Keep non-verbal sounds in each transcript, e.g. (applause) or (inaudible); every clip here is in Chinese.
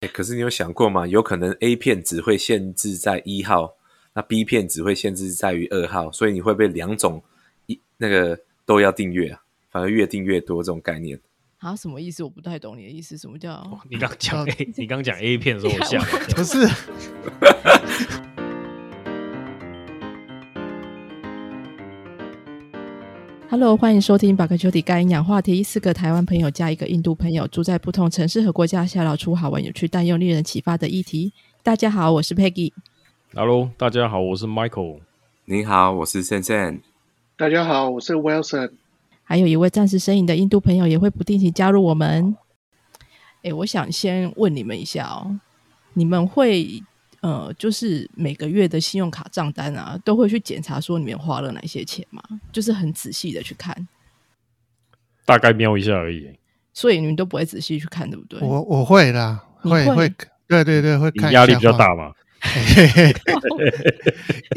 哎，可是你有想过吗？有可能 A 片只会限制在一号，那 B 片只会限制在于二号，所以你会被两种一那个都要订阅啊，反而越订越多这种概念。啊，什么意思？我不太懂你的意思。什么叫？你刚讲 A，(laughs) 你刚讲 A 片的时候，我吓了一跳。不是，(laughs) Hello，欢迎收听《巴克丘迪盖营养话题》。四个台湾朋友加一个印度朋友，住在不同城市和国家，下聊出好玩、有趣但又令人启发的议题。大家好，我是 Peggy。Hello，大家好，我是 Michael。你好，我是 Sen Sen。大家好，我是 Wilson。还有一位暂时身影的印度朋友也会不定期加入我们。诶，我想先问你们一下哦，你们会呃，就是每个月的信用卡账单啊，都会去检查说你们花了哪些钱嘛？就是很仔细的去看，大概瞄一下而已。所以你们都不会仔细去看，对不对？我我会啦，你会会会，对对对，会看。你压力比较大。嘛？嘿嘿嘿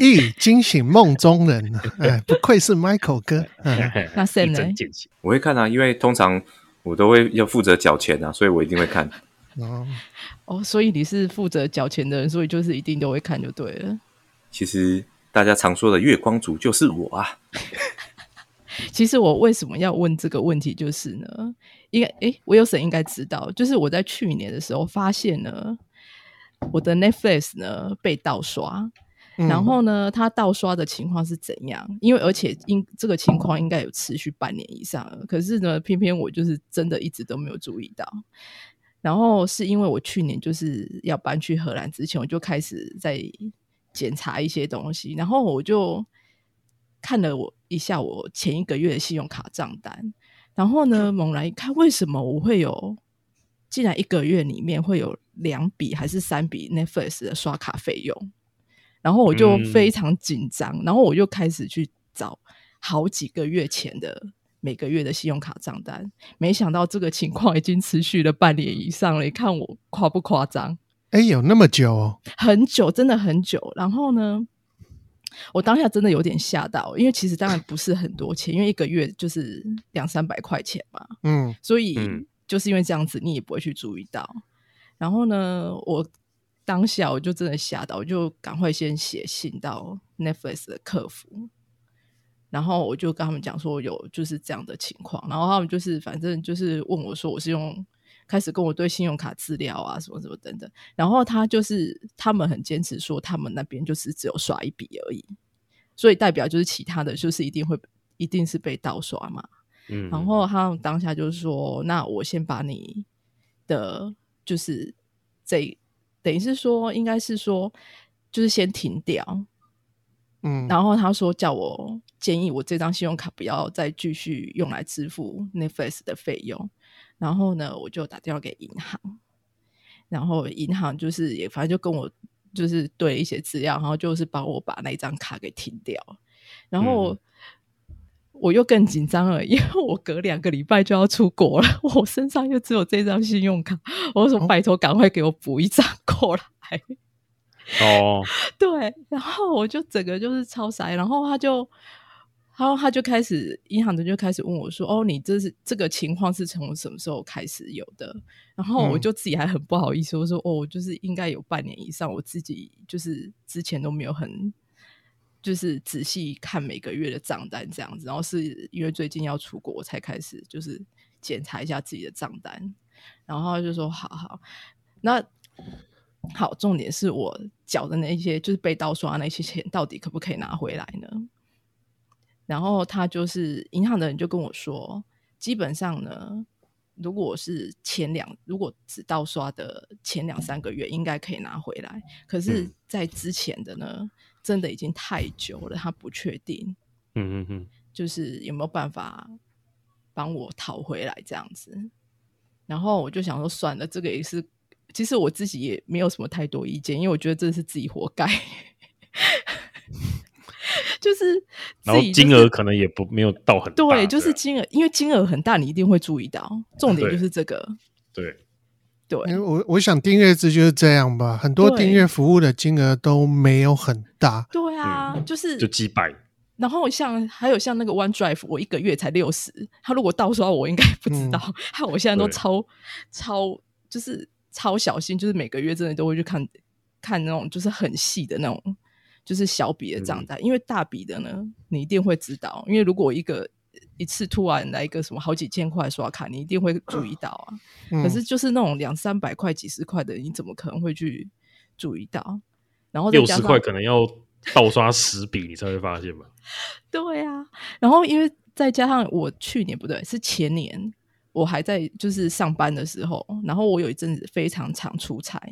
(laughs) 一惊醒梦中人，哎，不愧是 Michael 哥。嗯那 Sam (laughs) 一呢。我会看啊，因为通常我都会要负责缴钱啊，所以我一定会看。哦，哦，所以你是负责缴钱的人，所以就是一定都会看就对了。其实大家常说的月光族就是我啊。其实我为什么要问这个问题，就是呢，应该诶，我有谁应该知道，就是我在去年的时候发现呢，我的 Netflix 呢被盗刷，嗯然后呢，他盗刷的情况是怎样？因为而且应这个情况应该有持续半年以上了，可是呢，偏偏我就是真的一直都没有注意到。然后是因为我去年就是要搬去荷兰之前，我就开始在检查一些东西，然后我就看了我一下我前一个月的信用卡账单，然后呢，猛然一看，为什么我会有？竟然一个月里面会有两笔还是三笔 Netflix 的刷卡费用，然后我就嗯非常紧张，然后我就开始去找好几个月前的每个月的信用卡账单，没想到这个情况已经持续了半年以上了，你看我夸不夸张？哎，有那么久哦？很久，真的很久。然后呢，我当下真的有点吓到，因为其实当然不是很多钱，因为一个月就是两三百块钱嘛，嗯所以嗯就是因为这样子，你也不会去注意到。然后呢，我当下我就真的吓到，我就赶快先写信到 Netflix 的客服，然后我就跟他们讲说有就是这样的情况，然后他们就是反正就是问我说我是用开始跟我对信用卡资料啊什么什么等等，然后他就是他们很坚持说他们那边就是只有刷一笔而已，所以代表就是其他的就是一定会一定是被盗刷嘛。嗯，然后他们当下就是说，那我先把你的就是这等于是说，应该是说就是先停掉，嗯，然后他说叫我建议我这张信用卡不要再继续用来支付 Netflix 的费用，然后呢，我就打电话给银行，然后银行就是也反正就跟我就是对一些资料，然后就是帮我把那张卡给停掉，然后。嗯我又更紧张了，因为我隔两个礼拜就要出国了，我身上又只有这张信用卡，我说哦拜托赶快给我补一张过来。哦，(laughs) 对，然后我就整个就是超傻眼，然后他就，然后他就开始，银行的就开始问我说：“哦，你这是这个情况是从什么时候开始有的？”然后我嗯就自己还很不好意思，我说：“哦，就是应该有半年以上，我自己就是之前都没有很。”就是仔细看每个月的账单这样子，然后是因为最近要出国，我才开始就是检查一下自己的账单，然后他就说好好，那好，重点是我缴的那些就是被盗刷那些钱，到底可不可以拿回来呢？然后他就是银行的人就跟我说，基本上呢，如果是前两，如果只盗刷的前两三个月，应该可以拿回来。可是嗯，在之前的呢，真的已经太久了，他不确定，嗯嗯嗯，就是有没有办法帮我讨回来这样子。然后我就想说，算了，这个也是，其实我自己也没有什么太多意见，因为我觉得这是自己活该，(laughs) 就是然后金额可能也不没有到很大，对，就是金额，因为金额很大，你一定会注意到。重点就是这个，对，对因为我我想订阅制就是这样吧，很多对订阅服务的金额都没有很大。对啊，就是就几百。然后像还有像那个 OneDrive，我一个月才六十，他如果盗刷我应该不知道，(laughs) 害、我现在都超超就是超小心，就是每个月真的都会去看看那种就是很细的那种，就是小笔的账单，因为大笔的呢，你一定会知道，因为如果一个一次突然来一个什么好几千块刷卡，你一定会注意到啊。(clears throat) 嗯可是就是那种两三百块、几十块的，你怎么可能会去注意到？然后六十块可能要倒刷十笔你才会发现吧？(laughs) 对啊，然后因为再加上我去年不对，是前年，我还在就是上班的时候，然后我有一阵子非常常出差，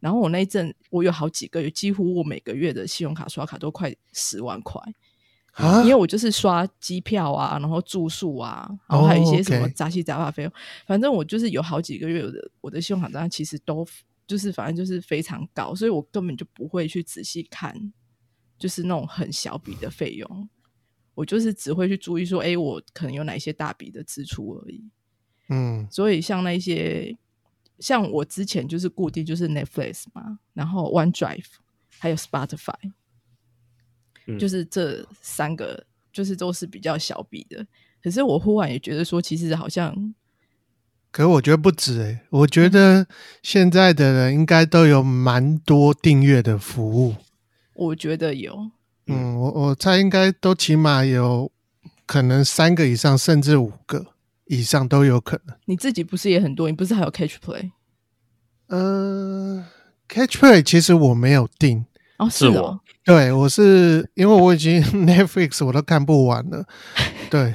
然后我那一阵我有好几个月，几乎我每个月的信用卡刷卡都快十万块，啊？因为我就是刷机票啊，然后住宿啊，然后还有一些什么杂七杂八费用，反正我就是有好几个月我的我的信用卡账单其实都就是反正就是非常高，所以我根本就不会去仔细看，就是那种很小笔的费用，我就是只会去注意说，哎，我可能有哪一些大笔的支出而已。嗯。所以像那些，像我之前就是固定就是 Netflix 嘛，然后 OneDrive 还有 Spotify，、嗯。就是这三个就是都是比较小笔的。可是我忽然也觉得说，其实好像可是我觉得不止诶、我觉得现在的人应该都有蛮多订阅的服务。我觉得有，嗯，我我猜应该都起码有可能三个以上，甚至五个以上都有可能。你自己不是也很多？你不是还有 Catch Play？呃，Catchplay 其实我没有订，哦，是我哦，对我是因为我已经 (laughs) Netflix 我都看不完了，对。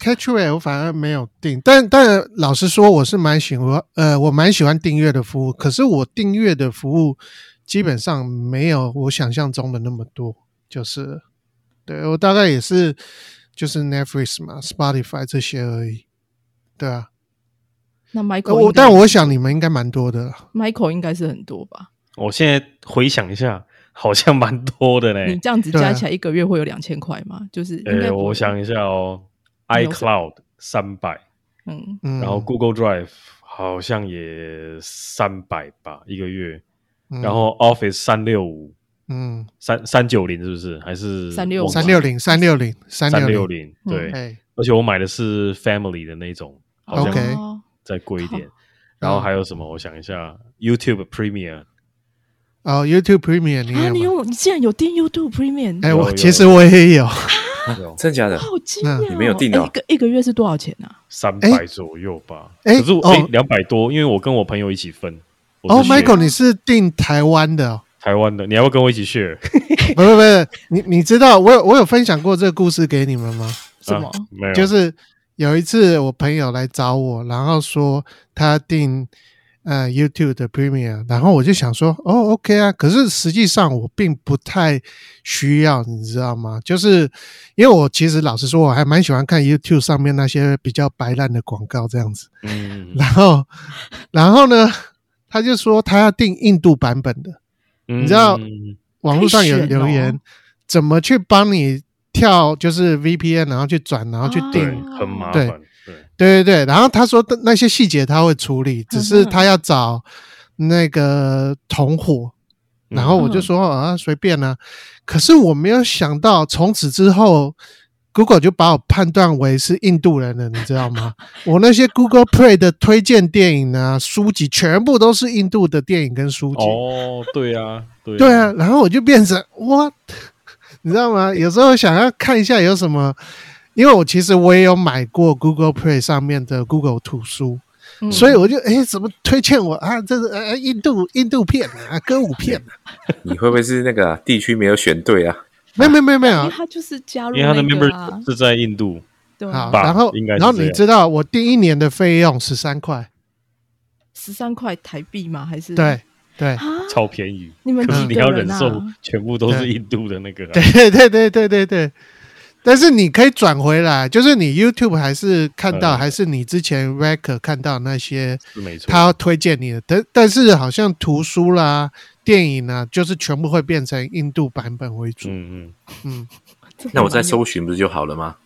catch play 我反而没有订，但但老实说，我是蛮喜欢呃，我蛮喜欢订阅的服务。可是我订阅的服务基本上没有我想象中的那么多，就是了对我大概也是就是 Netflix 嘛、Spotify 这些而已。对啊，那呃 Michael，我但我想你们应该蛮多的啦。Michael 应该是很多吧？我现在回想一下，好像蛮多的嘞。你这样子加起来一个月会有两千块吗？就是应该呃，不会我想一下哦，iCloud 三百，嗯，嗯，然后 Google Drive 好像也三百吧一个月，嗯然后 Office 三六五嗯，三三九零是不是？还是三六三六零三六零三三六六零，对，哎而且我买的是 Family 的那种，好像再贵一点好。然后还有什么？我想一下，YouTube Premium，哦，YouTube Premium 你啊，你也有你竟然有订 YouTube Premium？哎，我其实我也有，(laughs) 真假的？好惊讶哦！你没有订哦哎一个一个月是多少钱啊？三百左右吧。哎可是哎两百多，因为我跟我朋友一起分。哦是 share，Michael，你是订台湾的哦？台湾的，你要不要跟我一起 share？(laughs) 不是不是，你你知道我有我有分享过这个故事给你们吗？(laughs) 什么？啊没有，就是有一次我朋友来找我，然后说他订呃 YouTube 的 Premium，然后我就想说哦 OK 啊，可是实际上我并不太需要，你知道吗？就是因为我其实老实说，我还蛮喜欢看 YouTube 上面那些比较白烂的广告这样子。嗯，然后，然后呢，他就说他要订印度版本的。你你知道网络上有留言，哦怎么去帮你跳，就是 VPN，然后去转，然后去订。，很麻对烦，对，对对对，然后他说的那些细节他会处理，只是他要找那个同伙。然后我就说啊，随便啊。可是我没有想到，从此之后，Google 就把我判断为是印度人了，你知道吗？(laughs) 我那些 Google Play 的推荐电影啊、书籍，全部都是印度的电影跟书籍。哦，对啊，对对啊，，然后我就变成我，你知道吗？(laughs) 有时候想要看一下有什么，因为我其实我也有买过 Google Play 上面的 Google 图书，嗯所以我就哎，怎么推荐我啊？这是呃印度印度片啊，歌舞片啊？(laughs) 你会不会是那个啊、地区没有选对啊？没有没有没有没有因为，他就是加入因为他的 member 是在印度，对好，然后应该是然后你知道我第一年的费用十三块，十三块台币吗？还是？对对。啊？超便宜。你们可是你几个人啊？要忍受全部都是印度的那个啊，对对对对对对。但是你可以转回来，就是你 YouTube 还是看到，嗯还是你之前 Rec 看到那些没错。他推荐你的，但但是好像图书啦、电影啊，就是全部会变成印度版本为主。嗯嗯，嗯，那我再搜寻不是就好了吗？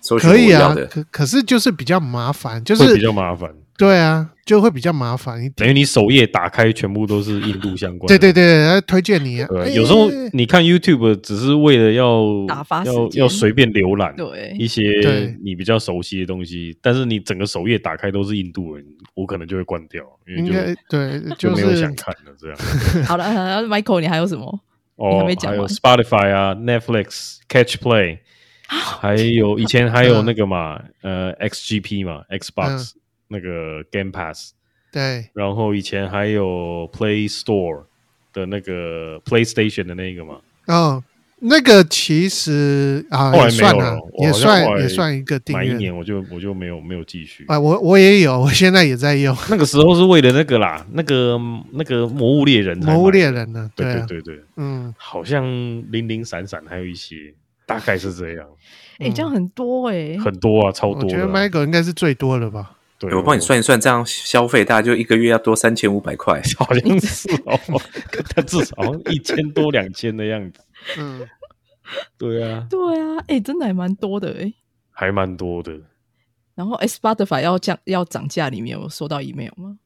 搜寻可以啊可可是就是比较麻烦，就是比较麻烦。对啊，就会比较麻烦一点。等于你首页打开全部都是印度相关的。对对对，他推荐你啊。对，哎有时候你看 YouTube 只是为了要打发时要间要随便浏览对一些你比较熟悉的东西，但是你整个首页打开都是印度人，我可能就会关掉，因为应该就对，(laughs) 就没有想看了这样。(laughs) 好了呃，Michael，你还有什么？你还哦没，讲还有 Spotify 啊，Netflix、Catch Play，还有以前还有那个嘛，呃，XGP 嘛，Xbox 那个 Game Pass，对然后以前还有 Play Store 的那个 PlayStation 的那个嘛，哦。那个其实啊，后来没有也算啊了，也算也算一个订阅满一年我就我就没有没有继续。啊。我我也有，(laughs) 我现在也在用那个时候是为了那个啦，那个那个魔物猎人《的，魔物猎人》呢。对啊，对对对，嗯，好像零零散散还有一些，大概是这样，哎、这样很多哎、很多啊，超多我觉得多的啊。Michael 应该是最多的吧。对，我帮你算一算，这样消费大概就一个月要多三千五百块。(laughs) 好像是哦，他至少好像一千多两千的样子。(laughs) 嗯，对啊，对啊，哎、真的还蛮多的哎、还蛮多的。然后 s Spotify 要降要涨价，里面有收到 email 吗？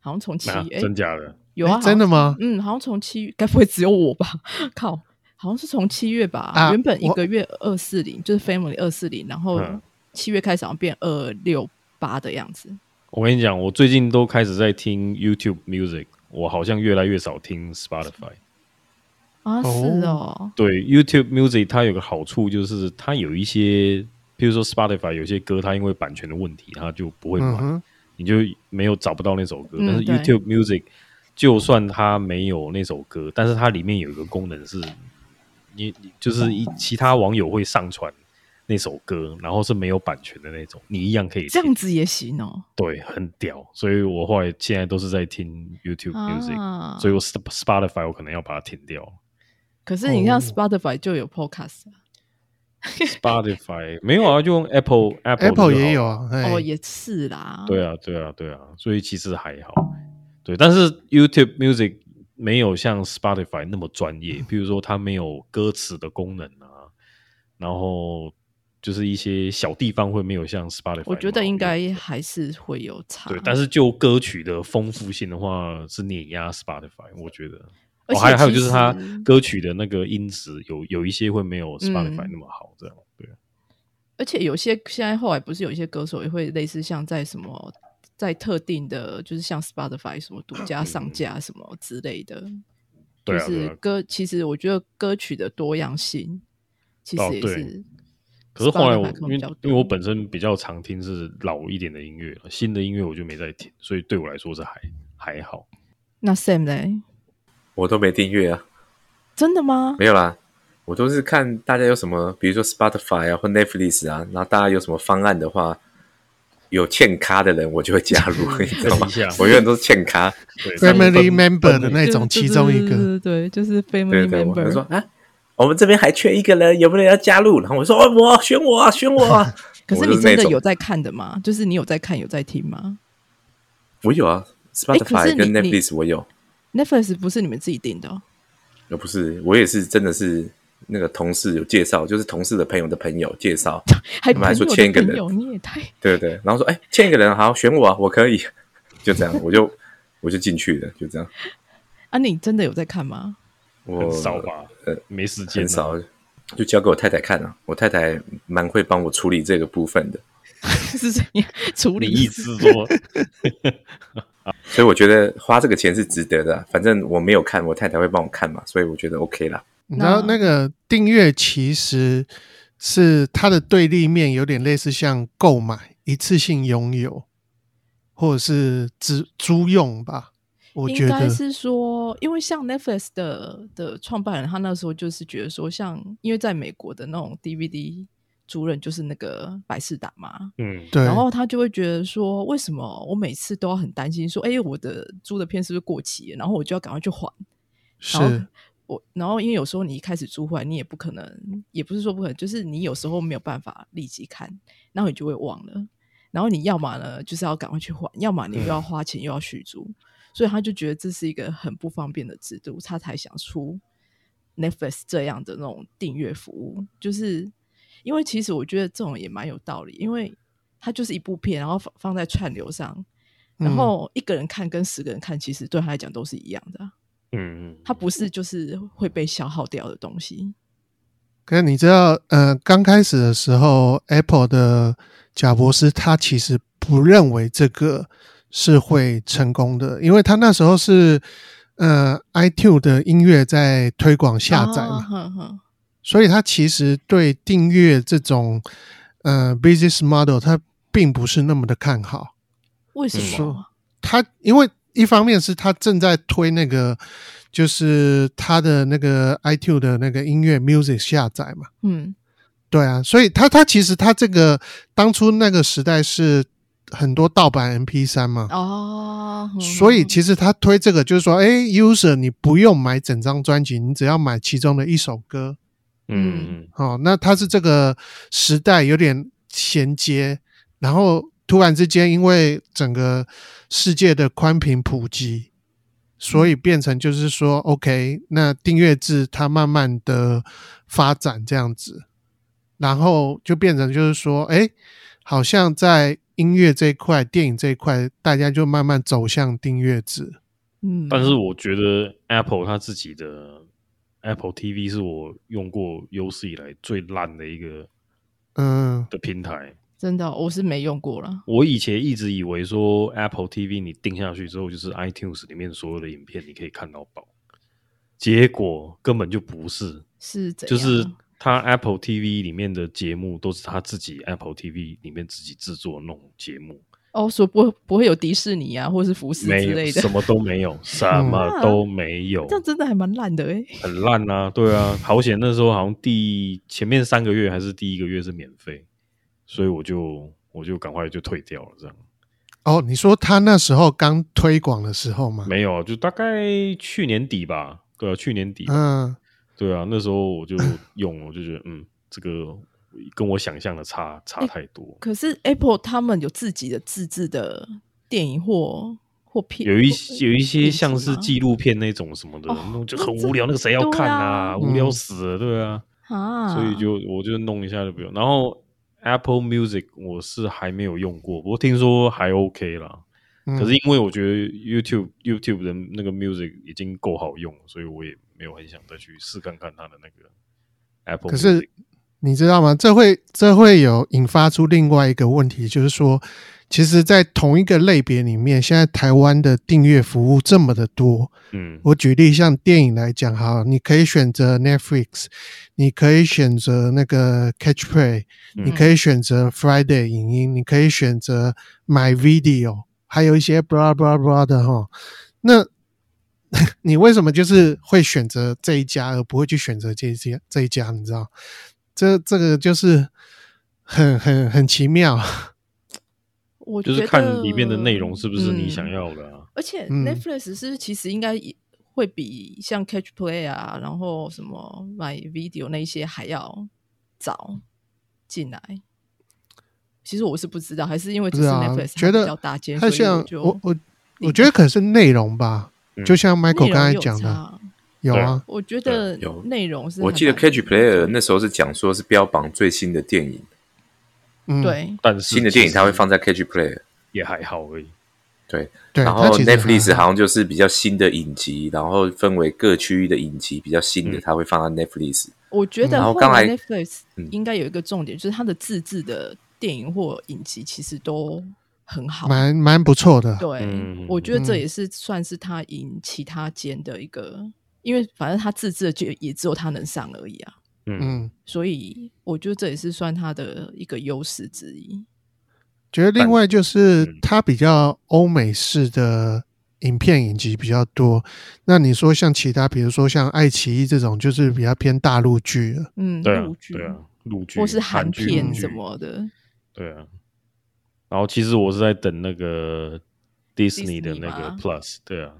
好像从七那哎、真假的？有啊，哎真的吗？嗯，好像从七月，该不会只有我吧？(laughs) 靠，好像是从七月吧。啊原本一我个月二四零，就是 Family 二四零，然后嗯七月开始好像变二六八的样子。我跟你讲，我最近都开始在听 YouTube Music，我好像越来越少听 Spotify。啊，哦是哦，对 YouTube Music，它有个好处就是它有一些，譬如说 Spotify 有些歌，它因为版权的问题，它就不会买，嗯，你就没有找不到那首歌。嗯但是 YouTube Music，就算它没有那首歌，但是它里面有一个功能是，你你就是一其他网友会上传那首歌，然后是没有版权的那种，你一样可以听这样子也行哦。对，很屌。所以我后来现在都是在听 YouTube Music，、啊，所以我 Sp- Spotify 我可能要把它停掉。可是你像哦 Spotify 就有 Podcast 啊 Spotify (laughs) 没有啊，就用 Apple Apple Apple 也有啊。哎哦，也是啦。对啊，对啊，对啊，所以其实还好。对，但是 YouTube Music 没有像 Spotify 那么专业，比如说它没有歌词的功能啊，然后就是一些小地方会没有像 Spotify 我觉得应该还是会有差。对，但是就歌曲的丰富性的话，是碾压 Spotify，我觉得。而且哦，还有还有就是它歌曲的那个音质有有一些会没有 Spotify 嗯那么好，这样对。而且有些现在后来不是有一些歌手也会类似像在什么在特定的，就是像 Spotify 什么独 (clears throat) 家上架什么之类的，对啊，就是。歌。其实我觉得歌曲的多样性其实也是。可是后来我因为因为我本身比较常听是老一点的音乐，新的音乐我就没在听，所以对我来说是还还好。那 Sam 呢？我都没订阅啊，真的吗？没有啦，我都是看大家有什么，比如说 Spotify 啊或 Netflix 啊，然后大家有什么方案的话，有欠咖的人我就会加入，(laughs) 你知道吗？我永远都是欠咖，Family member 的那就种其中一个，对对对，就是 Family member。说啊，我们这边还缺一个人，有没有人要加入？然后我说哦，我选我啊，选我啊。(laughs) 可是你真的有在看的吗？就是你有在看有在听吗我有啊，Spotify 跟 Netflix 我有，？Netflix 不是你们自己订的、哦？呃不是，我也是真的是那个同事有介绍，就是同事的朋友的朋友介绍，(laughs) 还他们还说签一个人 (laughs) 对对对，然后说哎，签一个人好，选我啊，我可以，就这样，我就我就进去了，就这样，啊！你真的有在看吗？我很少吧？呃没时间、啊，很少，就交给我太太看啊，我太太蛮会帮我处理这个部分的，(laughs) 是这样处理意思说所以我觉得花这个钱是值得的啊、反正我没有看，我太太会帮我看嘛，所以我觉得 OK 啦。然后那那个订阅其实是它的对立面，有点类似像购买一次性拥有，或者是租租用吧。我觉得应该是说，因为像 Netflix 的的创办人，他那时候就是觉得说，像因为在美国的那种 DVD 主任就是那个百事达嘛，嗯，对，然后他就会觉得说，为什么我每次都要很担心说，哎，我的租的片是不是过期了？然后我就要赶快去还。然后是我，然后因为有时候你一开始租回来，你也不可能，也不是说不可能，就是你有时候没有办法立即看，然后你就会忘了。然后你要么呢，就是要赶快去还，要么你又要花钱又要续租，所以他就觉得这是一个很不方便的制度，他才想出 Netflix 这样的那种订阅服务。就是因为其实我觉得这种也蛮有道理，因为它就是一部片，然后放放在串流上，然后一个人看跟十个人看，其实对他来讲都是一样的啊、嗯，它不是就是会被消耗掉的东西。可是你知道，呃，刚开始的时候，Apple 的贾博士他其实不认为这个是会成功的，因为他那时候是呃 iTune 的音乐在推广下载啊嘛，所以他其实对订阅这种呃 business model 他并不是那么的看好。为什说么？他因为一方面是他正在推那个，就是他的那个 iTune 的那个音乐 music 下载嘛，嗯对啊，所以他他其实他这个当初那个时代是很多盗版 MP 三嘛，哦，哼。所以其实他推这个就是说，哎，user 你不用买整张专辑，你只要买其中的一首歌，嗯。哦，那它是这个时代有点衔接，然后突然之间因为整个世界的宽频普及，所以变成就是说，OK，那订阅制它慢慢的发展这样子，然后就变成就是说，哎，好像在音乐这一块、电影这一块，大家就慢慢走向订阅制。嗯，但是我觉得 Apple 它自己的 Apple TV 是我用过有史以来最烂的一个嗯，的平台。真的我是没用过了。我以前一直以为说 Apple TV 你订下去之后，就是 iTunes 里面所有的影片你可以看到饱，结果根本就不是，是怎样？就是它 Apple TV 里面的节目都是他自己 Apple TV 里面自己制作的那种节目，哦，说不不会有迪士尼啊，或是福斯没之类的。什，么都没有，(laughs) 什么都没有，这样真的还蛮烂的哎。很烂啊，对啊，好险那时候好像第前面三个月还是第一个月是免费，所以我就我就赶快就退掉了，这样。哦，你说他那时候刚推广的时候吗？没有，就大概去年底吧，对啊，去年底，嗯，对啊，那时候我就 (laughs) 用，我就觉得嗯，这个跟我想象的差差太多，可是 Apple 他们有自己的自制的电影或或片，有一或有一些像是纪录片那种什么的，哦那种就很无聊，那个谁要看啊？啊无聊嗯死了，对啊。啊，所以就我就弄一下就不用。然后 Apple Music 我是还没有用过，不过听说还 OK 啦。嗯可是因为我觉得 YouTube YouTube 的那个 Music 已经够好用，所以我也没有很想再去试看看它的那个 Apple。可是你知道吗？这会这会有引发出另外一个问题，就是说，其实，在同一个类别里面，现在台湾的订阅服务这么的多。嗯我举例，像电影来讲，哈，你可以选择 Netflix，你可以选择那个 Catch Play，嗯你可以选择 Friday 影音，你可以选择 My Video，还有一些 blah blah blah 的哈。那 (laughs) 你为什么就是会选择这一家，而不会去选择这一家这一家？你知道，这这个就是很很很奇妙。(laughs) 我就是觉得看里面的内容是不是你想嗯要的啊？而且嗯 Netflix 是是其实应该也会比像 Catch Play 啊，然后什么 My Video 那一些还要早进来。其实我是不知道，还是因为只是 Netflix 觉得它比较大间，所以它像就我我我觉得可能是内容吧，嗯。就像 Michael 刚才讲的，差。有啊，我觉得有。内容是我记得 Catch Player 那时候是讲说是标榜最新的电影，嗯，对。但是新的电影它会放在在 Catch Player。也还好而已。对，对，然后 Netflix 好。像就是比较新的影集，然后分为各区域的影集比较新的，嗯。它会放在 Netflix。我觉得然后刚才 Netflix 嗯。应该有一个重点，就是它的自制的电影或影集其实都很好。蛮蛮不错的。对，嗯我觉得这嗯也是算是他赢其他间的一个，因为反正他自制的就也只有他能上而已啊，嗯，嗯，所以我觉得这也是算他的一个优势之一。觉得另外就是他比较欧美式的影片影集比较多。那你说像其他，比如说像爱奇艺这种，就是比较偏大陆剧了。嗯，对啊陆，剧对啊，陆剧或是韩片什么的，对啊。然后其实我是在等那个 Disney 的那个 Plus，对啊，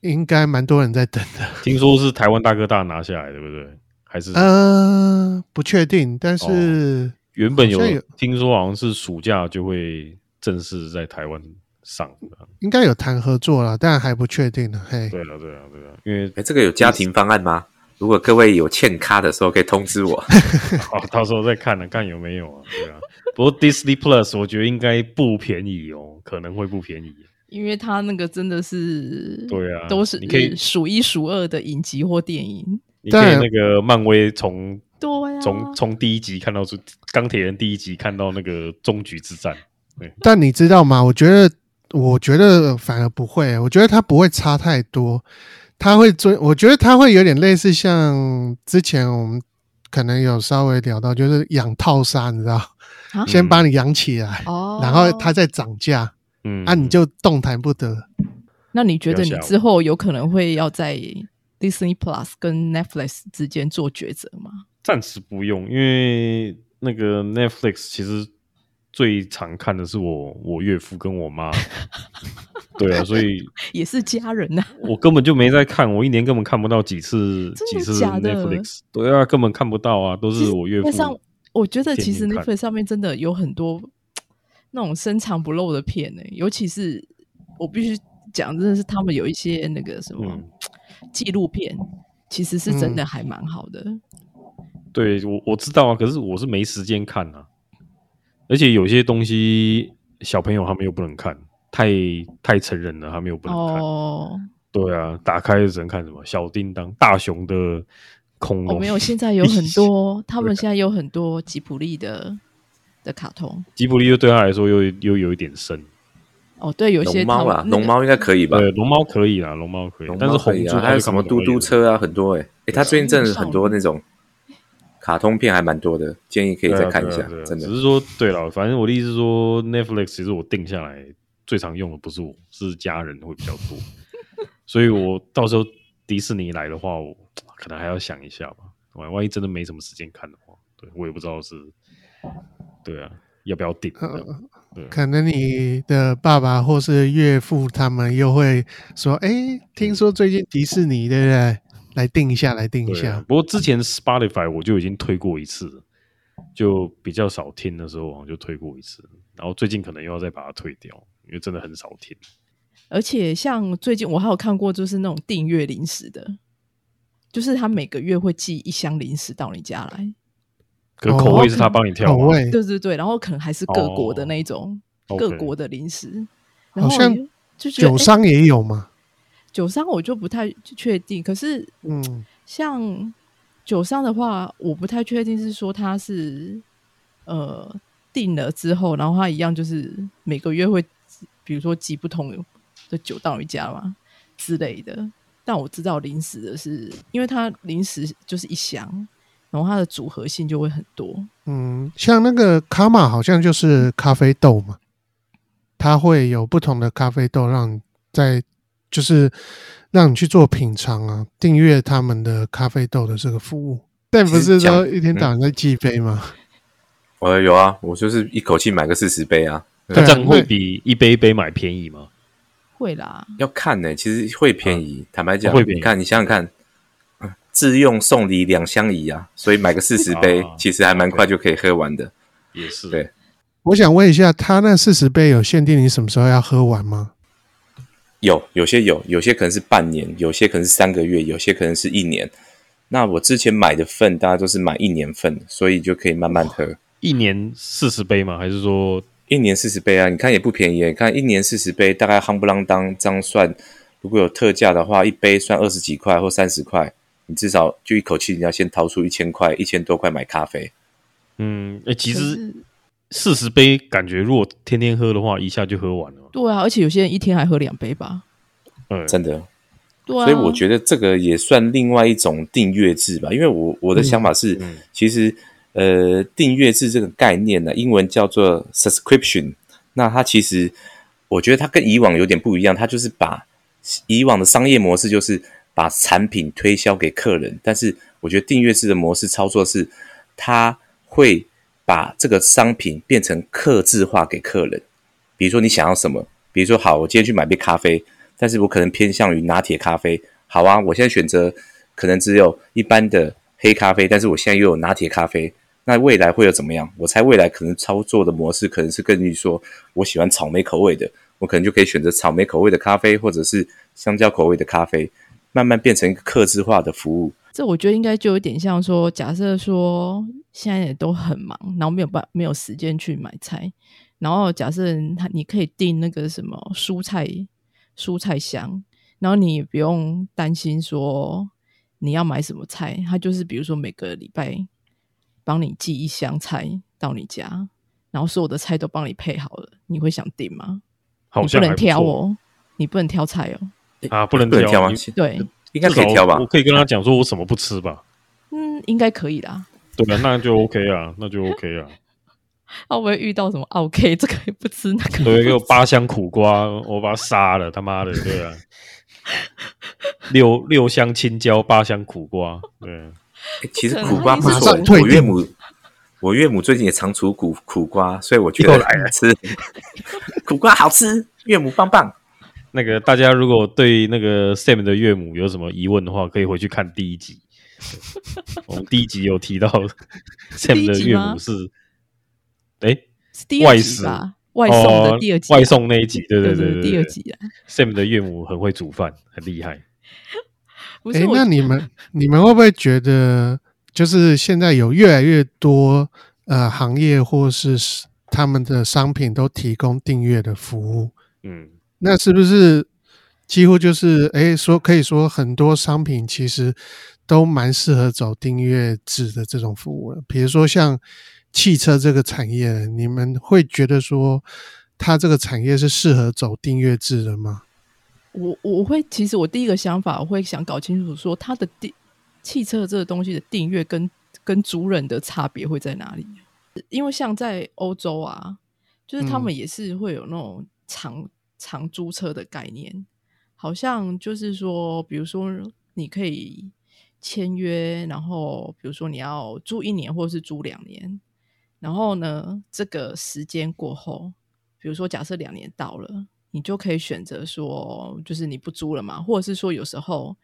应该蛮多人在等的，(laughs) 听说是台湾大哥大拿下来，对不对？还是呃，不确定，但是原本有听说好像是暑假就会正式在台湾上的。应该有谈合作了，但还不确定呢。嘿，对了，对啊，对啊，因为哎，这个有家庭方案吗？如果各位有欠卡的时候，可以通知我。(laughs) 哦，到时候再看了，看有没有啊，对啊。不过 Disney Plus 我觉得应该不便宜哦，可能会不便宜。因为他那个真的是对啊都是你可以数一数二的影集或电影。你可以但那个漫威从对啊，从从第一集看到出钢铁人第一集看到那个终局之战，但你知道吗？我觉得，我觉得反而不会，我觉得它不会差太多，他会追，我觉得他会有点类似像之前我们可能有稍微聊到，就是养套杀，你知道，啊先把你养起来，哦，然后它再涨价，嗯，啊，你就动弹不得。那你觉得你之后有可能会要在 Disney Plus 跟 Netflix 之间做抉择吗？暂时不用，因为那个 Netflix 其实最常看的是我我岳父跟我妈，(laughs) 对啊，所以 (laughs) 也是家人呐、我根本就没在看，我一年根本看不到几次 (laughs) 真的几次假的 Netflix，对啊，根本看不到啊，都是我岳父那上，我觉得其实 Netflix 上面真的有很多那种深藏不露的片呢、尤其是我必须讲，真的是他们有一些那个什么嗯纪录片，其实是真的嗯。还蛮好的。对我我知道啊，可是我是没时间看啊，而且有些东西小朋友他们又不能看，太太成人了，他们又不能看。哦，对啊，打开只能看什么小叮当、大雄的恐龙。哦，没有，(laughs) 现在有很多，(laughs) 他们现在有很多吉普力的的卡通。吉普力又对他来说又又有一点深。哦，对，有些龙猫啊，他们那个龙猫应该可以吧？对，龙猫可以啦，龙猫可以，但是红猪还有什么嘟嘟？车啊，很多哎、欸，哎、他最近真的很多那种卡通片还蛮多的，建议可以再看一下，对啊啊真的只。是说，对了，反正我的意思是说，Netflix 其实我定下来最常用的不是我，是家人会比较多，(laughs) 所以我到时候迪士尼来的话，我可能还要想一下吧。万万一真的没什么时间看的话，对我也不知道是，对啊，要不要定？这样对啊可能你的爸爸或是岳父他们又会说：“哎，听说最近迪士尼，对不对？来定一下，来定一下。不过之前 Spotify 我就已经推过一次了，就比较少听的时候，好像就推过一次，然后最近可能又要再把它退掉，因为真的很少听。而且像最近我还有看过，就是那种订阅零食的，就是他每个月会寄一箱零食到你家来。可口味是他帮你挑吗？口味对对对，然后可能还是各国的那一种、哦各国的零食，然后酒商也有嘛？酒商我就不太确定，可是嗯，像酒商的话，我不太确定是说他是呃定了之后，然后他一样就是每个月会比如说寄不同的酒到你家嘛之类的。但我知道临时的是，因为它临时就是一箱，然后它的组合性就会很多。嗯，像那个卡玛好像就是咖啡豆嘛，它会有不同的咖啡豆让在就是让你去做品尝啊，订阅他们的咖啡豆的这个服务。但不是说一天到晚在寄杯吗？我有啊，我就是一口气买个四十杯啊，那这样会比一杯一杯买便宜吗？会啦，要看呢、其实会便宜。坦白讲，会便宜你看，你想想看，嗯自用送礼两相宜啊，所以买个四十杯，啊其实还蛮快就可以喝完的。也是，对我想问一下，他那四十杯有限定你什么时候要喝完吗？有有些有，有些可能是半年，有些可能是三个月，有些可能是一年。那我之前买的份，大家都是买一年份，所以就可以慢慢喝。一年四十杯吗？还是说一年四十杯啊，你看也不便宜耶。你看一年四十杯，大概夯不啷当这样算，如果有特价的话，一杯算二十几块或三十块，你至少就一口气你要先掏出一千块，一千多块买咖啡。嗯，哎、其实四十杯感觉如果天天喝的话，一下就喝完了。对啊，而且有些人一天还喝两杯吧。嗯，真的，对啊，所以我觉得这个也算另外一种订阅制吧。因为我我的想法是，嗯其实呃订阅制这个概念呢，英文叫做 subscription。那它其实我觉得它跟以往有点不一样，它就是把以往的商业模式就是把产品推销给客人，但是我觉得订阅制的模式操作是，它会把这个商品变成客制化给客人。比如说你想要什么，比如说好，我今天去买杯咖啡，但是我可能偏向于拿铁咖啡。好啊，我现在选择可能只有一般的黑咖啡，但是我现在又有拿铁咖啡。那未来会有怎么样？我猜未来可能操作的模式可能是根据说我喜欢草莓口味的，我可能就可以选择草莓口味的咖啡，或者是香蕉口味的咖啡，慢慢变成一个客制化的服务。这我觉得应该就有点像说，假设说现在也都很忙，然后没有办没有时间去买菜，然后假设他你可以订那个什么蔬菜蔬菜箱，然后你也不用担心说你要买什么菜，他就是比如说每个礼拜帮你寄一箱菜到你家，然后所有的菜都帮你配好了，你会想订吗？好像不能挑哦，你不能挑菜哦。啊，不能不挑吗你？对，应该可以挑吧我？可以跟他讲说我什么不吃吧？嗯，应该可以啦。对啊，那就 OK 啊，那就 OK 啊。啊，我会遇到什么 OK，这个也不吃，那个对，给我八箱苦瓜，我把它杀了，他妈的，对啊。六六箱青椒，八箱苦瓜，对啊，欸其实苦瓜不马错我岳母我岳母最近也常煮苦苦瓜，所以我觉得又来了吃 (laughs) 苦瓜好吃，岳母棒棒。那个大家如果对那个 Sam 的岳母有什么疑问的话，可以回去看第一集。(laughs) 我们第一集有提到 Sam 的岳母是，哎，是第二外食集吧？外送的哦第二集啊、外送那一集，对对对对，第二集啊，Sam 的岳母很会煮饭，很厉害。哎，不是我那你们你们会不会觉得，就是现在有越来越多呃行业或是他们的商品都提供订阅的服务？嗯，那是不是几乎就是哎说可以说很多商品其实都蛮适合走订阅制的这种服务了？比如说像汽车这个产业，你们会觉得说它这个产业是适合走订阅制的吗？我我会，其实我第一个想法，我会想搞清楚说，它的订汽车这个东西的订阅跟跟主人的差别会在哪里？因为像在欧洲啊，就是他们嗯也是会有那种长、长租车的概念，好像就是说，比如说你可以签约，然后比如说你要租一年或者是租两年，然后呢，这个时间过后，比如说假设两年到了，你就可以选择说，就是你不租了嘛，或者是说有时候，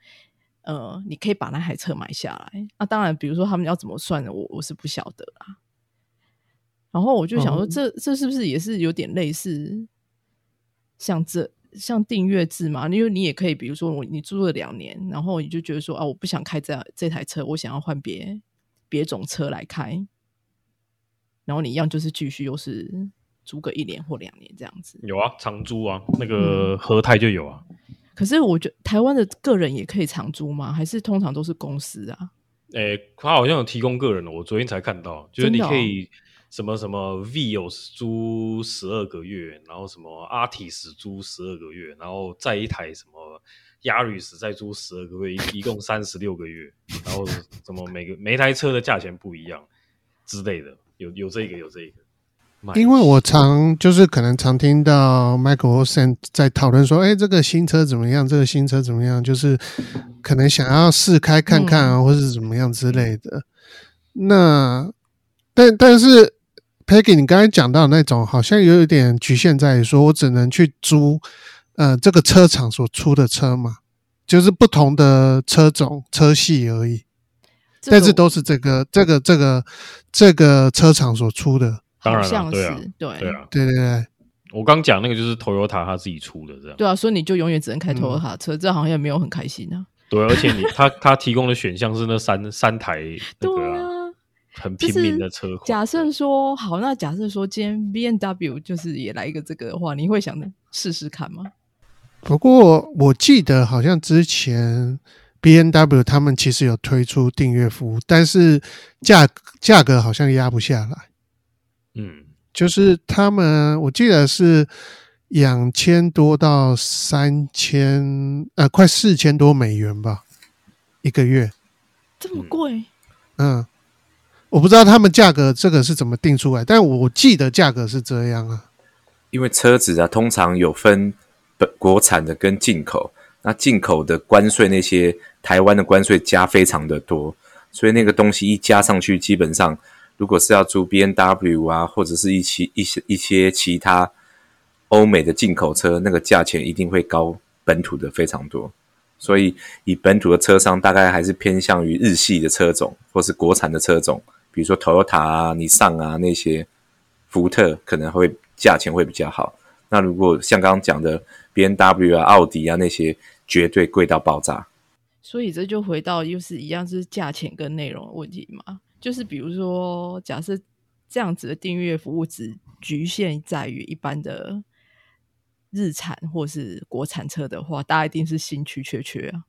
呃，你可以把那台车买下来。那、当然，比如说他们要怎么算的，我我是不晓得啦。然后我就想说哦这，这是不是也是有点类似像这像订阅制嘛？因为你也可以，比如说我你租了两年，然后你就觉得说啊，我不想开这这台车，我想要换别别种车来开，然后你一样就是继续又是租个一年或两年这样子。有啊，长租啊，那嗯个和泰就有啊。可是我觉得台湾的个人也可以长租吗？还是通常都是公司啊？诶，他好像有提供个人的，我昨天才看到，就是你可以什么什么 Vios 租十二个月，然后什么 Artis 租十二个月，然后再一台什么 Yaris 再租十二个月，一一共三十六个月，然后什么每个每台车的价钱不一样之类的，有有这个有这个。因为我常就是可能常听到 Michael Olsen 在讨论说，哎，这个新车怎么样？这个新车怎么样？就是可能想要试开看看啊，或是怎么样之类的。那但但是 Peggy，你刚才讲到那种，好像有一点局限在于说，我只能去租呃这个车厂所出的车嘛，就是不同的车种车系而已，这个但是都是这个这个这个这个车厂所出的。当然了好像是对啊对对啊，对对对。我刚讲那个就是 Toyota 他自己出的这样。对啊，所以你就永远只能开嗯 Toyota 车，这好像也没有很开心啊。对，而且你他他提供的选项是那三三台那个、对啊、啊，很平民的车。假设说好，那假设说今天 B N W 就是也来一个这个的话，你会想试试看吗？不过我记得好像之前 B N W 他们其实有推出订阅服务，但是价价格好像压不下来。嗯，就是他们我记得是两千多到三千，呃，快四千多美元吧，一个月。这么嗯贵？嗯，我不知道他们价格这个是怎么定出来，但我记得价格是这样啊。因为车子啊，通常有分本国产的跟进口，那进口的关税那些台湾的关税加非常的多，所以那个东西一加上去，基本上如果是要租 B N W 啊，或者是一些一些一些其他欧美的进口车，那个价钱一定会高本土的非常多。所以以本土的车商大概还是偏向于日系的车种，或是国产的车种，比如说 Toyota 啊、尼桑啊那些，福特可能会价钱会比较好。那如果像刚刚讲的 B N W 啊、奥迪啊那些，绝对贵到爆炸。所以这就回到又是一样，就是价钱跟内容的问题嘛。就是比如说，假设这样子的订阅服务只局限在于一般的日产或是国产车的话，大家一定是兴趣缺缺啊。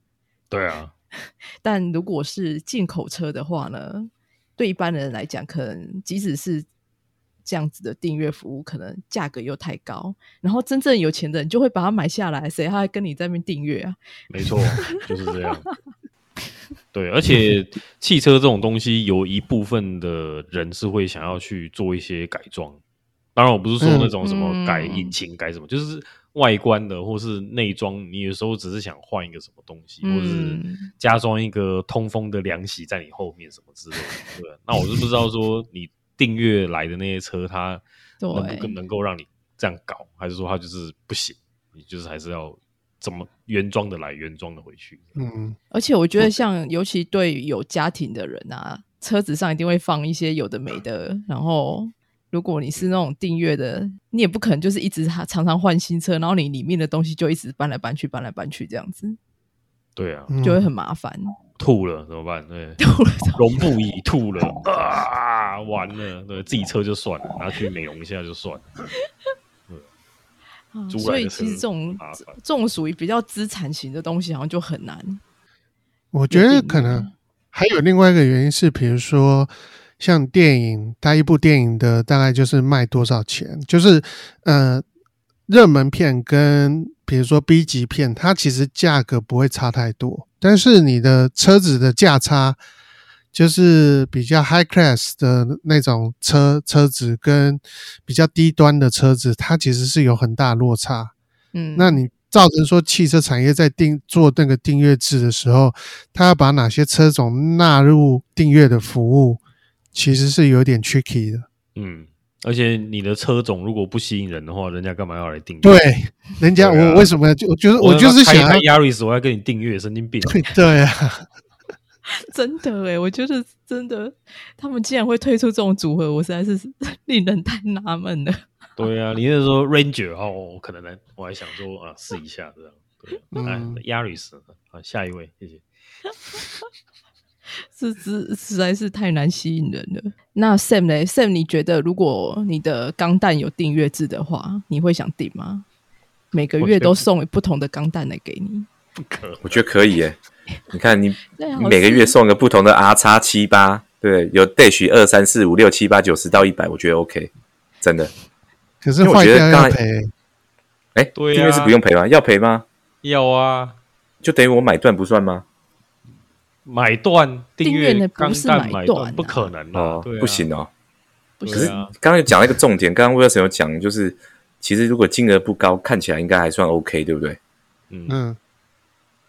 对啊，(laughs) 但如果是进口车的话呢，对一般人来讲，可能即使是这样子的订阅服务，可能价格又太高，然后真正有钱的人就会把它买下来，谁还跟你在那边订阅啊？(laughs) 没错，就是这样。对，而且汽车这种东西，有一部分的人是会想要去做一些改装。当然，我不是说那种什么改引擎、改什么，就是外观的或是内装，你有时候只是想换一个什么东西，或者是加装一个通风的凉席在你后面什么之类的。对，那我是不知道说你订阅来的那些车，它能不能够让你这样搞，还是说它就是不行？你就是还是要。怎么原装的来，原装的回去？嗯，而且我觉得，像尤其对有家庭的人啊，车子上一定会放一些有的没的。然后，如果你是那种订阅的，你也不可能就是一直常常换新车，然后你里面的东西就一直搬来搬去，搬来搬去这样子。对啊，就会很麻烦。吐了怎么办？对，(laughs) 吐了，容不已，吐了 (laughs) 啊，完了，对自己车就算了，拿去美容一下就算了。(laughs) 所以其实这种这种属于比较资产型的东西，好像就很难。我觉得可能还有另外一个原因是，比如说像电影，它一部电影的大概就是卖多少钱，就是呃热门片跟比如说 B 级片，它其实价格不会差太多，但是你的车子的价差。就是比较 high class 的那种车车子，跟比较低端的车子，它其实是有很大落差。嗯，那你造成说汽车产业在订做那个订阅制的时候，它要把哪些车种纳入订阅的服务，其实是有点 tricky 的。嗯，而且你的车种如果不吸引人的话，人家干嘛要来订？对，人家我为什么就就是我就是想要 Yaris，我要跟你订阅，神经病。(laughs) 对啊。(laughs) 真的哎，我觉得真的，他们竟然会推出这种组合，我实在是 (laughs) 令人太纳闷了。对啊，你是说 Ranger 哦？可能呢，我还想说啊，试一下这样。对，嗯，Yaris 啊，下一位，谢谢。(laughs) 这实实在是太难吸引人了。那 Sam 呢？Sam，你觉得如果你的钢弹有订阅制的话，你会想订吗？每个月都送不同的钢弹来给你？不可，我觉得可以耶。你看，你每个月送个不同的 R 叉七八，对，有 Dash 二三四五六七八九十到一百，我觉得 OK，真的。可是我觉得刚才，哎，订阅是不用赔吗？要赔吗？要啊，就等于我买断不算吗？买断订阅不是买断，不可能哦，不行哦。可是刚刚讲了一个重点，刚刚威尔森有讲，就是其实如果金额不高，看起来应该还算 OK，对不对？嗯。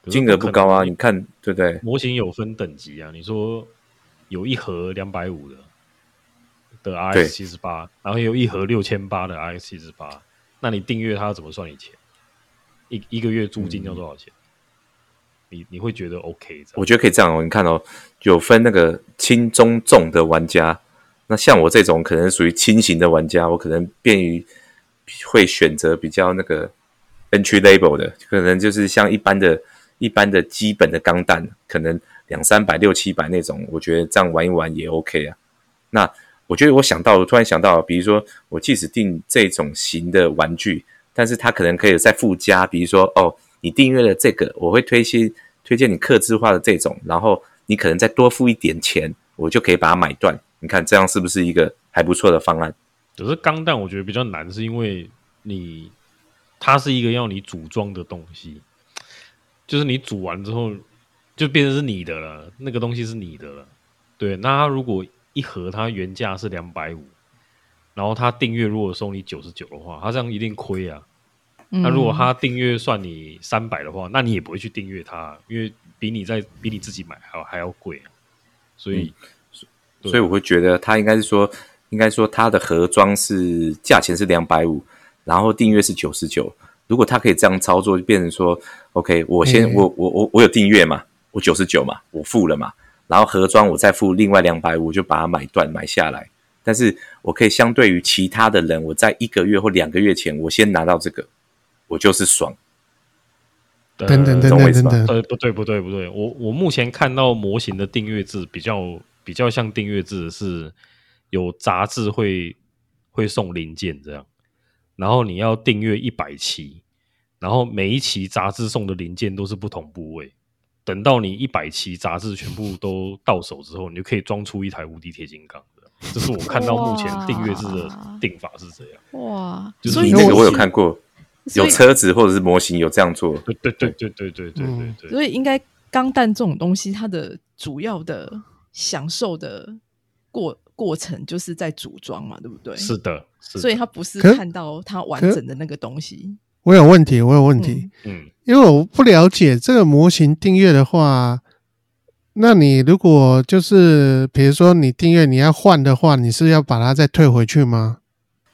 金额不高啊，你看对不对？模型有分等级啊，你说有一盒两百五的的 RX 七十八，然后有一盒六千八的 RX 七十八，那你订阅它怎么算你钱？一一个月租金要多少钱？你你会觉得 OK？我觉得可以这样哦，你看哦，有分那个轻、中、重的玩家，那像我这种可能属于轻型的玩家，我可能便于会选择比较那个 entry Label 的，可能就是像一般的。一般的基本的钢弹可能两三百六七百那种，我觉得这样玩一玩也 OK 啊。那我觉得我想到，我突然想到，比如说我即使订这种型的玩具，但是它可能可以再附加，比如说哦，你订阅了这个，我会推荐推荐你刻字化的这种，然后你可能再多付一点钱，我就可以把它买断。你看这样是不是一个还不错的方案？可是钢弹我觉得比较难，是因为你它是一个要你组装的东西。就是你煮完之后，就变成是你的了，那个东西是你的了。对，那它如果一盒它原价是两百五，然后它订阅如果收你九十九的话，它这样一定亏啊。那如果他订阅算你三百的话，那你也不会去订阅它，因为比你在比你自己买还要还要贵啊。所以，所以我会觉得他应该是说，应该说他的盒装是价钱是两百五，然后订阅是九十九。如果他可以这样操作，就变成说，OK，我先我我我我有订阅嘛，我九十九嘛，我付了嘛，然后盒装我再付另外两百五，就把它买断买下来。但是我可以相对于其他的人，我在一个月或两个月前，我先拿到这个，我就是爽。等等等等等等，呃，不对不对不对，我我目前看到模型的订阅制比较比较像订阅制是有杂志会会送零件这样，然后你要订阅一百期，然后每一期杂志送的零件都是不同部位。等到你一百期杂志全部都到手之后，你就可以装出一台无敌铁金刚的。这是我看到目前订阅制的定法是这样。哇，就是所以那个我有看过，有车子或者是模型有这样做。对对对对对对对对对。所以应该钢弹这种东西，它的主要的享受的过过程就是在组装嘛，对不对？是的所以它不是看到它完整的那个东西。我有问题，我有问题，嗯，因为我不了解这个模型订阅的话，那你如果就是比如说你订阅你要换的话，你是要把它再退回去吗？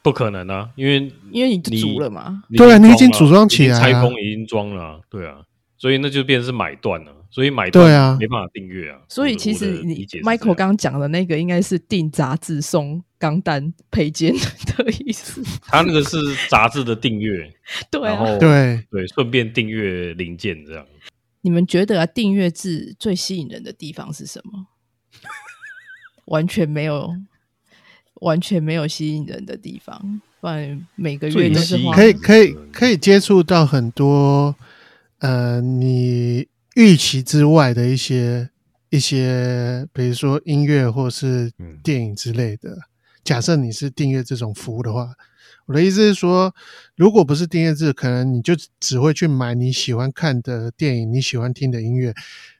不可能啊，因为因为你就你组了嘛，对啊你已经组装起来拆封已经装了啊，对啊，所以那就变成是买断了，所以买断对啊没办法订阅啊。所以其实你 Michael 样刚刚讲的那个应该是订杂志送钢弹配件的意思。他那个是杂志的订阅，(laughs) 对啊，然后对，对，顺便订阅零件这样。你们觉得啊，订阅制最吸引人的地方是什么？(laughs) 完全没有，完全没有吸引人的地方。不然每个月最都可以可以可以接触到很多呃你预期之外的一些一些，比如说音乐或是嗯电影之类的。假设你是订阅这种服务的话，我的意思是说，如果不是订阅制，可能你就只会去买你喜欢看的电影、你喜欢听的音乐。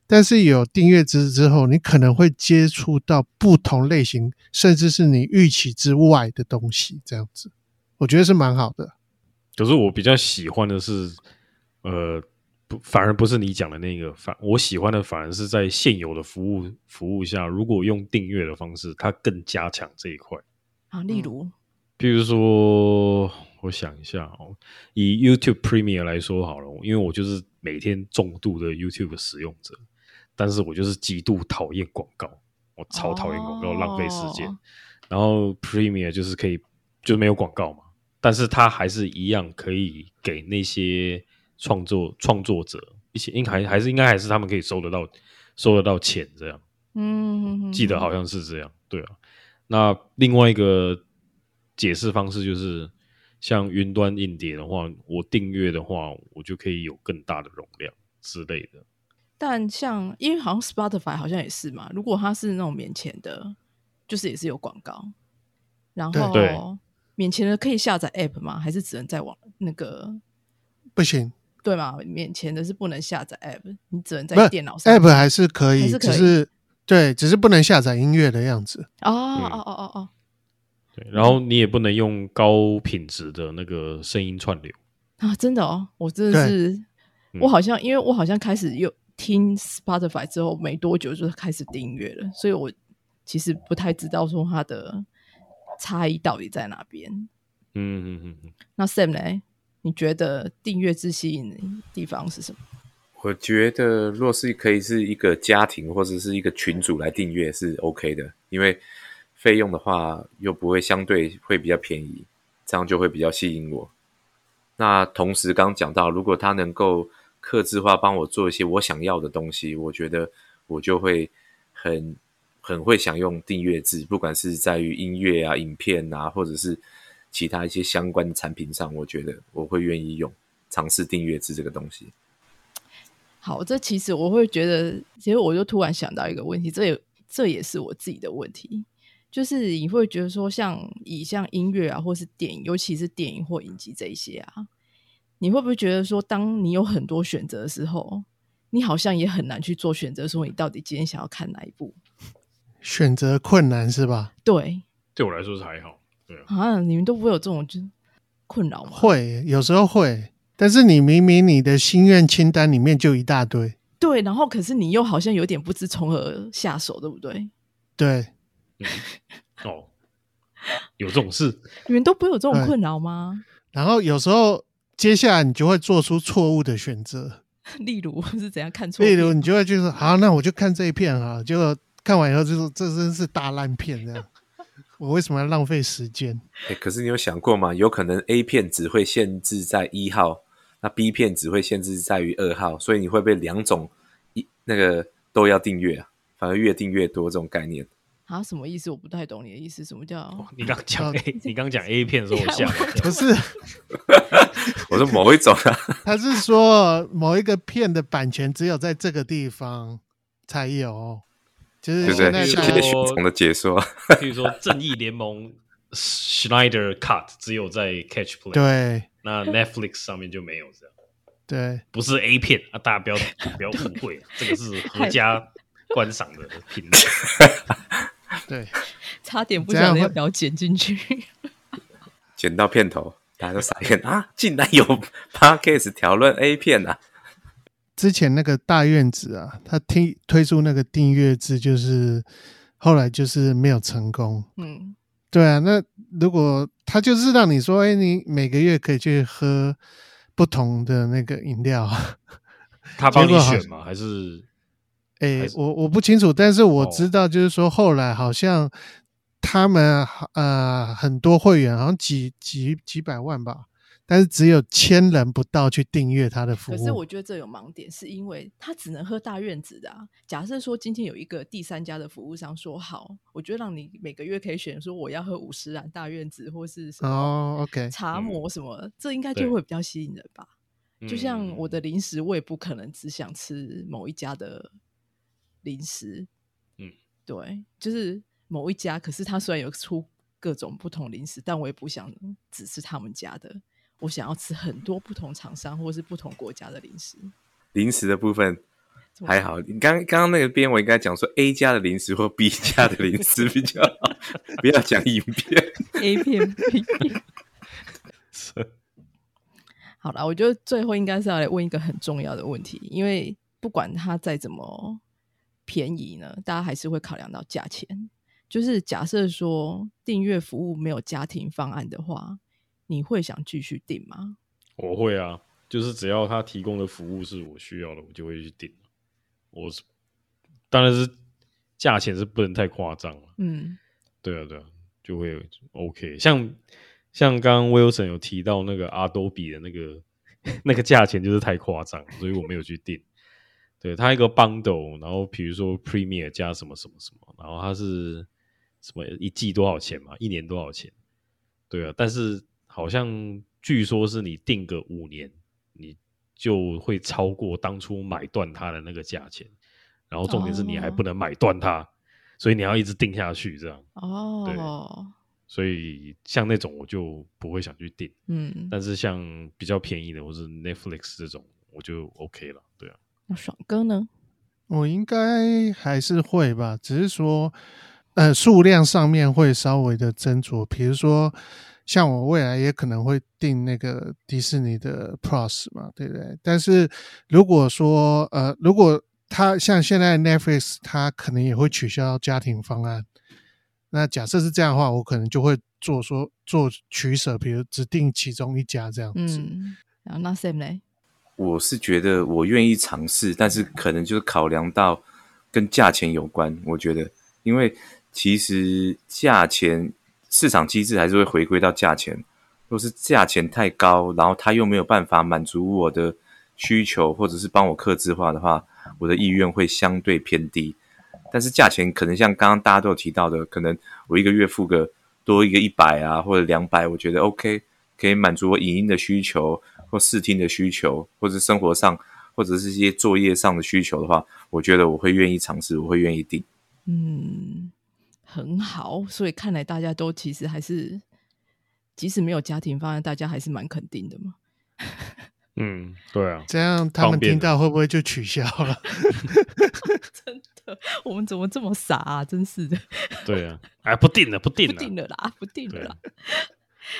但是有订阅制之后，你可能会接触到不同类型，甚至是你预期之外的东西，这样子，我觉得是蛮好的。可是我比较喜欢的是，呃，不，反而不是你讲的那个，反我喜欢的反而是在现有的服务服务下，如果用订阅的方式，它更加强这一块。啊，例如比如说，我想一下哦，以 YouTube Premium 来说好了，因为我就是每天重度的 YouTube 使用者，但是我就是极度讨厌广告，我超讨厌广告，哦浪费时间。然后 Premium 就是可以就没有广告嘛，但是它还是一样可以给那些创作创作者一些，应该还还是应该还是他们可以收得到收得到钱这样。嗯，记得好像是这样，对啊。那另外一个解释方式就是，像云端硬碟的话，我订阅的话，我就可以有更大的容量之类的。但像因为好像 Spotify 好像也是嘛，如果它是那种免钱的，就是也是有广告，然后免钱的可以下载 App 吗？还是只能在网那个不行，对吗？免钱的是不能下载 App，你只能在电脑上 App 还是可以，是可以只是对，只是不能下载音乐的样子。哦嗯哦哦哦哦对，然后你也不能用高品质的那个声音串流。啊！真的哦，我真的是，嗯我好像因为我好像开始又听 Spotify 之后没多久就开始订阅了，所以我其实不太知道说它的差异到底在哪边。嗯嗯嗯嗯，那 Sam 呢？你觉得订阅制吸引的地方是什么？我觉得若是可以是一个家庭或者是一个群组来订阅是 OK 的，因为费用的话又不会相对会比较便宜，这样就会比较吸引我。那同时刚讲到，如果他能够克制化帮我做一些我想要的东西，我觉得我就会很很会享用订阅制，不管是在于音乐啊、影片啊，或者是其他一些相关的产品上，我觉得我会愿意用尝试订阅制这个东西。好，这其实我会觉得，其实我就突然想到一个问题，这也这也是我自己的问题，就是你会觉得说，像以像音乐啊，或是电影，尤其是电影或影集这一些啊，你会不会觉得说，当你有很多选择的时候，你好像也很难去做选择，说你到底今天想要看哪一部？选择困难是吧？对对我来说是还好。对啊，啊，你们都不会有这种就困扰吗？会，有时候会，但是你明明你的心愿清单里面就一大堆，对，然后可是你又好像有点不知从何下手，对不对？对，(laughs) 哦，有这种事，你们都不会有这种困扰吗？然后有时候接下来你就会做出错误的选择，(laughs) 例如是怎样看错？例如你就会就是，好，那我就看这一片啊，结果看完以后就说这真是大烂片，这样，我为什么要浪费时间？欸，可是你有想过吗？有可能 A 片只会限制在一号，那 B 片只会限制在于二号，所以你会被两种一那个都要订阅啊，反而越订越多这种概念。啊，什么意思？我不太懂你的意思。什么叫？你刚讲哦 A，你刚讲 A 片的时候，我笑了。不是，(laughs) 我说某一种啊，(laughs) 他是说某一个片的版权只有在这个地方才有，就是？现在大家谢谢徐总的解说。(laughs) 比如说《正义联盟》Schneider Cut 只有在 Catch Play，对那 Netflix 上面就没有这样，对不是 A 片啊，大家不要不要误会，这个是合家观赏的品类。(laughs) 对，(laughs) 差点不这样会晓得要不要剪进去。剪到片头，大家都傻眼啊！竟然有 podcast 讨论 A 片啊！之前那个大院子啊，他推推出那个订阅制，就是后来就是没有成功。嗯，对啊，那如果他就是让你说，哎，你每个月可以去喝不同的那个饮料，(laughs) 他帮你选吗？还是哎我我不清楚，但是我哦。知道，就是说后来好像他们呃很多会员，好像几几几百万吧，但是只有千人不到去订阅他的服务。可是我觉得这有盲点，是因为他只能喝大院子的啊。假设说今天有一个第三家的服务商说好，我觉得让你每个月可以选说我要喝五十兰大院子或是什么哦，OK，茶魔什么，这应该就会比较吸引人吧。就像嗯我的零食，我也不可能只想吃某一家的零食。嗯，对，就是某一家，可是他虽然有出各种不同零食，但我也不想只吃他们家的。我想要吃很多不同厂商或是不同国家的零食。零食的部分还好，你刚刚刚那个边我应该讲说 A 家的零食或 B (laughs) 家的零食比较好，不要讲影片。A 片 B 片。(laughs) 好了，我觉得最后应该是要来问一个很重要的问题，因为不管它再怎么便宜呢，大家还是会考量到价钱。就是假设说订阅服务没有家庭方案的话，你会想继续订吗？我会啊，就是只要他提供的服务是我需要的，我就会去订。我是当然是价钱是不能太夸张了，嗯对啊对啊，就会 OK。像像刚刚 Wilson 有提到那个 Adobe 的那个 (laughs) 那个价钱就是太夸张，所以我没有去订。对，它一个 bundle，然后比如说 Premier 加什么什么什么，然后它是什么一季多少钱嘛，一年多少钱？对啊，但是好像据说是你定个五年，你就会超过当初买断它的那个价钱，然后重点是你还不能买断它，所以你要一直定下去这样。哦，对所以像那种我就不会想去定，嗯，但是像比较便宜的或是 Netflix 这种，我就 OK 了。对啊，那爽哥呢？我应该还是会吧，只是说，呃，数量上面会稍微的斟酌。比如说，像我未来也可能会订那个迪士尼的 Plus 嘛，对不对？但是如果说，呃，如果它像现在 Netflix，它可能也会取消家庭方案。那假设是这样的话，我可能就会做说做取舍，比如只定其中一家这样子。嗯，然后那 Sam 嘞？我是觉得我愿意尝试，但是可能就是考量到跟价钱有关。我觉得，因为其实价钱市场机制还是会回归到价钱。若是价钱太高，然后他又没有办法满足我的需求，或者是帮我克制化的话，我的意愿会相对偏低。但是价钱可能像刚刚大家都有提到的，可能我一个月付个多一个一百啊，或者两百，我觉得 OK，可以满足我影音的需求。或视听的需求，或者生活上，或者是一些作业上的需求的话，我觉得我会愿意尝试，我会愿意订。嗯，很好。所以看来大家都其实还是，即使没有家庭方案，大家还是蛮肯定的嘛。(laughs) 嗯，对啊，(laughs) 这样他们听到会不会就取消了？(laughs) 真的，我们怎么这么傻啊？真是的，对啊，哎，不定了，不定不了，定了啦，不定了对啦。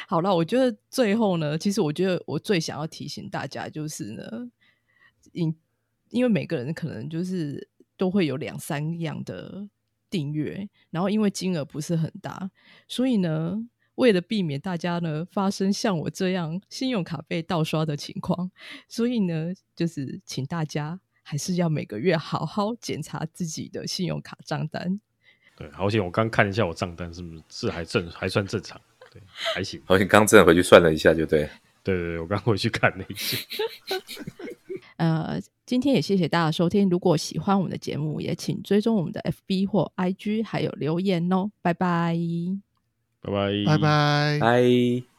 好了，我觉得最后呢，其实我觉得我最想要提醒大家就是呢，因因为每个人可能就是都会有两三样的订阅，然后因为金额不是很大，所以呢，为了避免大家呢发生像我这样信用卡被盗刷的情况，所以呢，就是请大家还是要每个月好好检查自己的信用卡账单。对，好险！我刚看一下我账单是不是是还正还算正常，对，还行。好像刚真的回去算了一下，就对。对对对，我刚回去看了一下。(laughs) 呃，今天也谢谢大家收听。如果喜欢我们的节目，也请追踪我们的 FB 或 IG，还有留言哦。拜拜。拜拜，拜拜。拜。